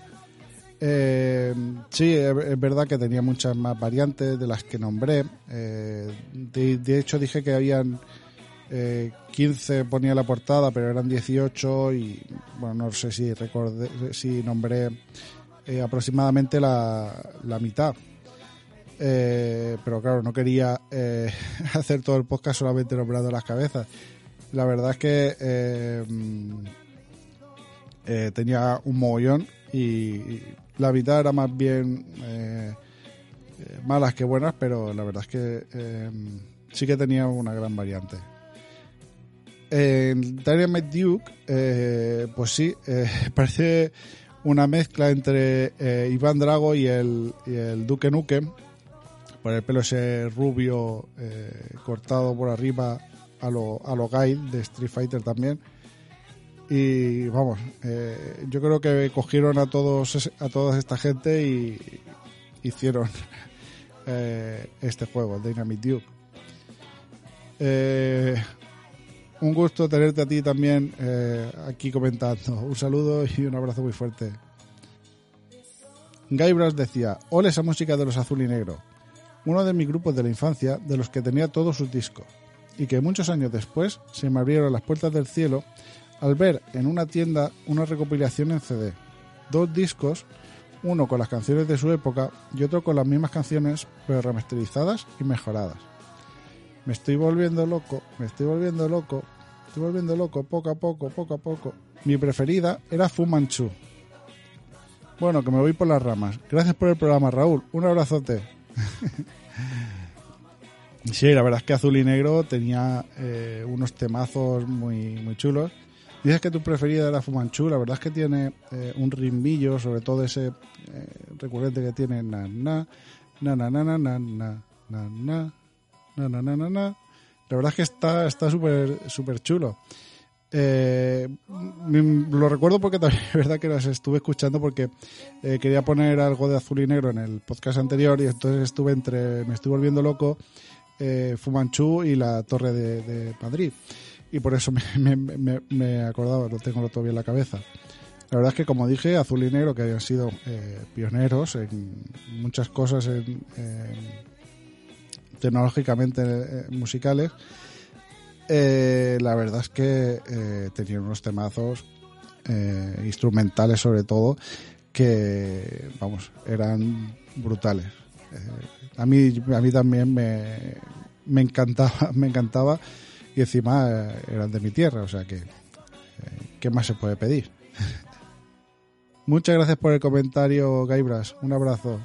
Eh, sí, es verdad que tenía muchas más variantes de las que nombré. Eh, de, de hecho, dije que habían eh, 15 ponía la portada, pero eran 18 y bueno, no sé si recordé, si nombré eh, aproximadamente la, la mitad. Eh, pero claro, no quería eh, hacer todo el podcast solamente nombrando las cabezas. La verdad es que mm, tenía un mogollón y, la mitad era más bien malas que buenas, pero la verdad es que eh, sí que tenía una gran variante. En Dynamite Duke, eh, pues sí, eh, parece una mezcla entre eh, Iván Drago y el, Duque Nukem, por el pelo ese rubio eh, cortado por arriba a lo, a de Street Fighter también. Y vamos, eh, yo creo que cogieron a todos a toda esta gente y hicieron eh, este juego, Dynamite Duke. Eh, un gusto tenerte a ti también eh, aquí comentando. Un saludo y un abrazo muy fuerte. Gaibras decía, ole esa música de los azul y negro. Uno de mis grupos de la infancia, de los que tenía todos sus discos, y que muchos años después se me abrieron las puertas del cielo al ver en una tienda una recopilación en CD. dos discos, uno con las canciones de su época y otro con las mismas canciones pero remasterizadas y mejoradas. Me estoy volviendo loco, me estoy volviendo loco, estoy volviendo loco poco a poco, poco a poco. Mi preferida era Fu Manchu. Bueno, que me voy por las ramas. Gracias por el programa, Raúl. Un abrazote. Sí, la verdad es que Azul y Negro tenía eh, unos temazos muy, muy chulos. Dices que tu preferida era Fumanchu, la verdad es que tiene eh, un rimbillo, sobre todo ese eh, recurrente que tiene na na na na na na na na na na na na na. La verdad es que está está súper súper chulo. Eh, lo recuerdo porque también es verdad que las estuve escuchando porque eh, quería poner algo de azul y negro en el podcast anterior y entonces estuve entre me estoy volviendo loco eh, Fumanchu y la Torre de, de Madrid. Y por eso me, me, me, acordaba, lo tengo todavía en la cabeza. La verdad es que, como dije, Azul y Negro, que habían sido eh, pioneros en muchas cosas en- tecnológicamente eh, musicales, eh, la verdad es que eh, tenían unos temazos eh, instrumentales sobre todo que, vamos, eran brutales. A mí, a mí también me, me encantaba, me encantaba y encima eran de mi tierra, o sea que, ¿qué más se puede pedir? Muchas gracias por el comentario, Gaibras. Un abrazo.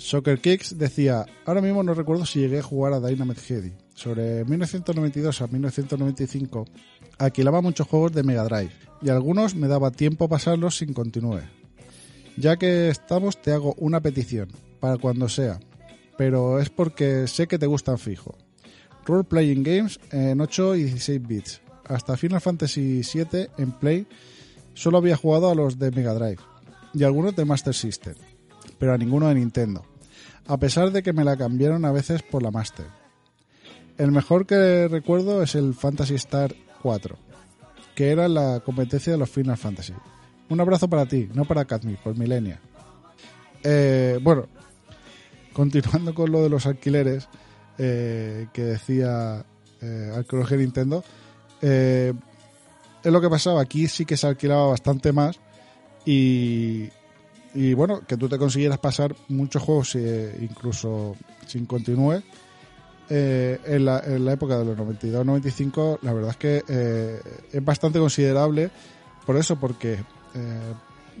Soccer Kicks decía, ahora mismo no recuerdo si llegué a jugar a Dynamite Heady. Sobre 1992 a 1995 alquilaba muchos juegos de Mega Drive y algunos me daba tiempo pasarlos sin continúe. Ya que estamos te hago una petición, para cuando sea, pero es porque sé que te gustan fijo. Role Playing Games en 8 y 16 bits. Hasta Final Fantasy VII en Play solo había jugado a los de Mega Drive y algunos de Master System, pero a ninguno de Nintendo, a pesar de que me la cambiaron a veces por la Master. El mejor que recuerdo es el Fantasy Star 4, que era la competencia de los Final Fantasy. Un abrazo para ti, no para Cadmi, por Milenia. Eh, bueno, continuando con lo de los alquileres eh, que decía eh, Arqueología Nintendo, eh, es lo que pasaba. Aquí sí que se alquilaba bastante más y, y bueno, que tú te consiguieras pasar muchos juegos eh, incluso sin continúe. eh, en, la, en la época de los 92-95, la verdad es que eh, es bastante considerable por eso, porque eh,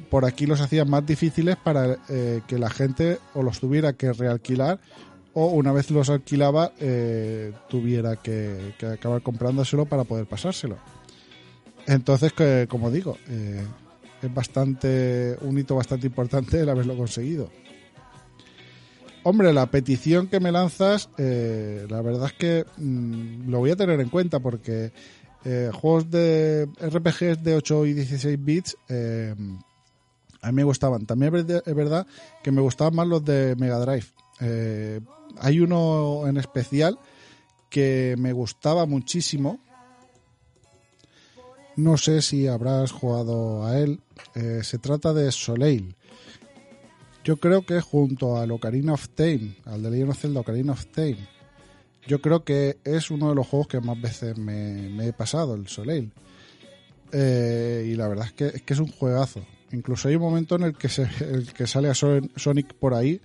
por aquí los hacían más difíciles para que la gente o los tuviera que realquilar o una vez los alquilaba tuviera que, que acabar comprándoselo para poder pasárselo. Entonces, que, como digo, eh, es bastante un hito bastante importante el haberlo conseguido. Hombre, la petición que me lanzas, eh, la verdad es que mm, lo voy a tener en cuenta porque eh, juegos de RPGs de 8 y 16 bits eh, a mí me gustaban. También es verdad- que me gustaban más los de Mega Drive. Hay uno en especial que me gustaba muchísimo. No sé si habrás jugado a él. Eh, se trata de Soleil. Yo creo que junto al Ocarina of Time, al de Legend of Zelda Ocarina of Time, yo creo que es uno de los juegos que más veces me, he pasado, el Soleil. Eh, y la verdad es que, es que es un juegazo. Incluso hay un momento en el que, se, el que sale a Son- Sonic por ahí,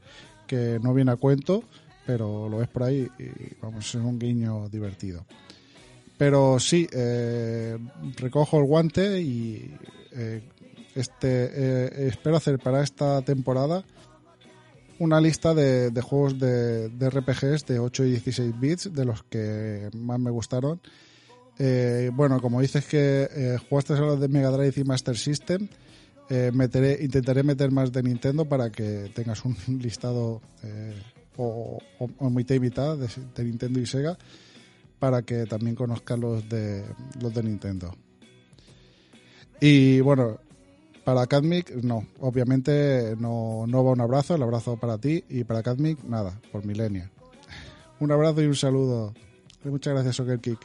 que no viene a cuento, pero lo ves por ahí y vamos, es un guiño divertido. Pero sí, eh, recojo el guante y eh, este eh, espero hacer para esta temporada una lista de, juegos de, RPGs de 8 y 16 bits, de los que más me gustaron. Eh, bueno, como dices que eh, jugaste a los de Mega Drive y Master System, intentaré meter más de Nintendo para que tengas un listado o, o, o mitad y mitad de Nintendo y Sega para que también conozcas los de los de Nintendo. Y bueno, para Cadmic, no, obviamente no, no va un abrazo, el abrazo para ti y para Cadmic, nada, por Milenia. Un abrazo y un saludo. Muchas gracias, Soccer Kick.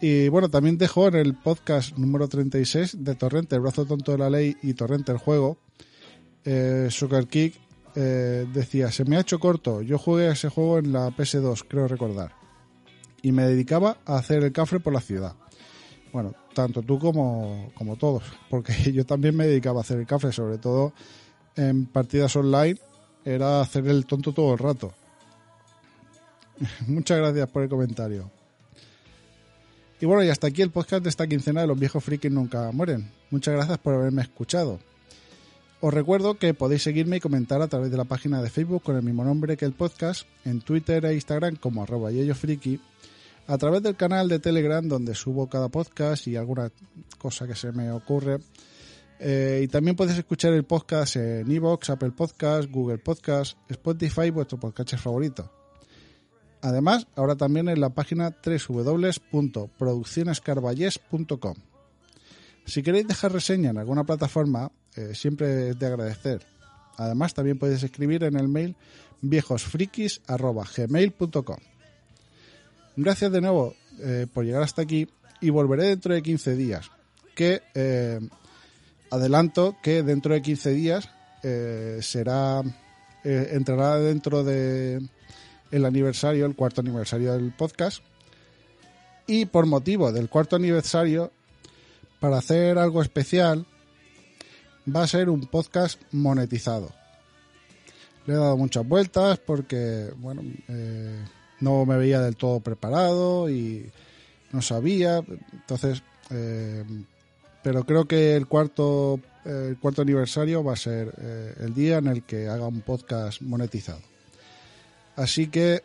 Y bueno, también dejo en el podcast número 36 de Torrente, el brazo tonto de la ley y Torrente el juego. Eh, Kick eh, decía, se me ha hecho corto, yo jugué a ese juego en la PS2, creo recordar. Y me dedicaba a hacer el cafre por la ciudad. Bueno, tanto tú como, como todos, porque yo también me dedicaba a hacer el café, sobre todo en partidas online, era hacer el tonto todo el rato. Muchas gracias por el comentario. Y bueno, y hasta aquí el podcast de esta quincena de los viejos frikis nunca mueren. Muchas gracias por haberme escuchado. Os recuerdo que podéis seguirme y comentar a través de la página de Facebook con el mismo nombre que el podcast, en Twitter e Instagram como arroba friki, a través del canal de Telegram donde subo cada podcast y alguna cosa que se me ocurre. Eh, y también podéis escuchar el podcast en Evox, Apple Podcast, Google Podcast, Spotify vuestro podcast favorito. Además, ahora también en la página www.produccionescarballés.com. Si queréis dejar reseña en alguna plataforma, eh, siempre es de agradecer. Además, también podéis escribir en el mail viejosfrikis.gmail.com. Gracias de nuevo eh, por llegar hasta aquí y volveré dentro de 15 días. Que eh, adelanto que dentro de 15 días será entrará dentro de el aniversario, el cuarto aniversario del podcast. Y por motivo del cuarto aniversario, para hacer algo especial, va a ser un podcast monetizado. Le he dado muchas vueltas porque, bueno, eh, no me veía del todo preparado y no sabía. Entonces, eh, pero creo que el cuarto, el cuarto aniversario va a ser eh, el día en el que haga un podcast monetizado. Así que,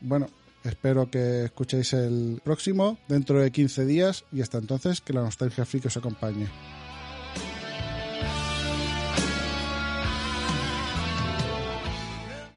bueno, espero que escuchéis el próximo dentro de 15 días y hasta entonces que la nostalgia friki os acompañe.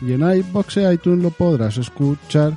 Y en iBox e iTunes lo podrás escuchar.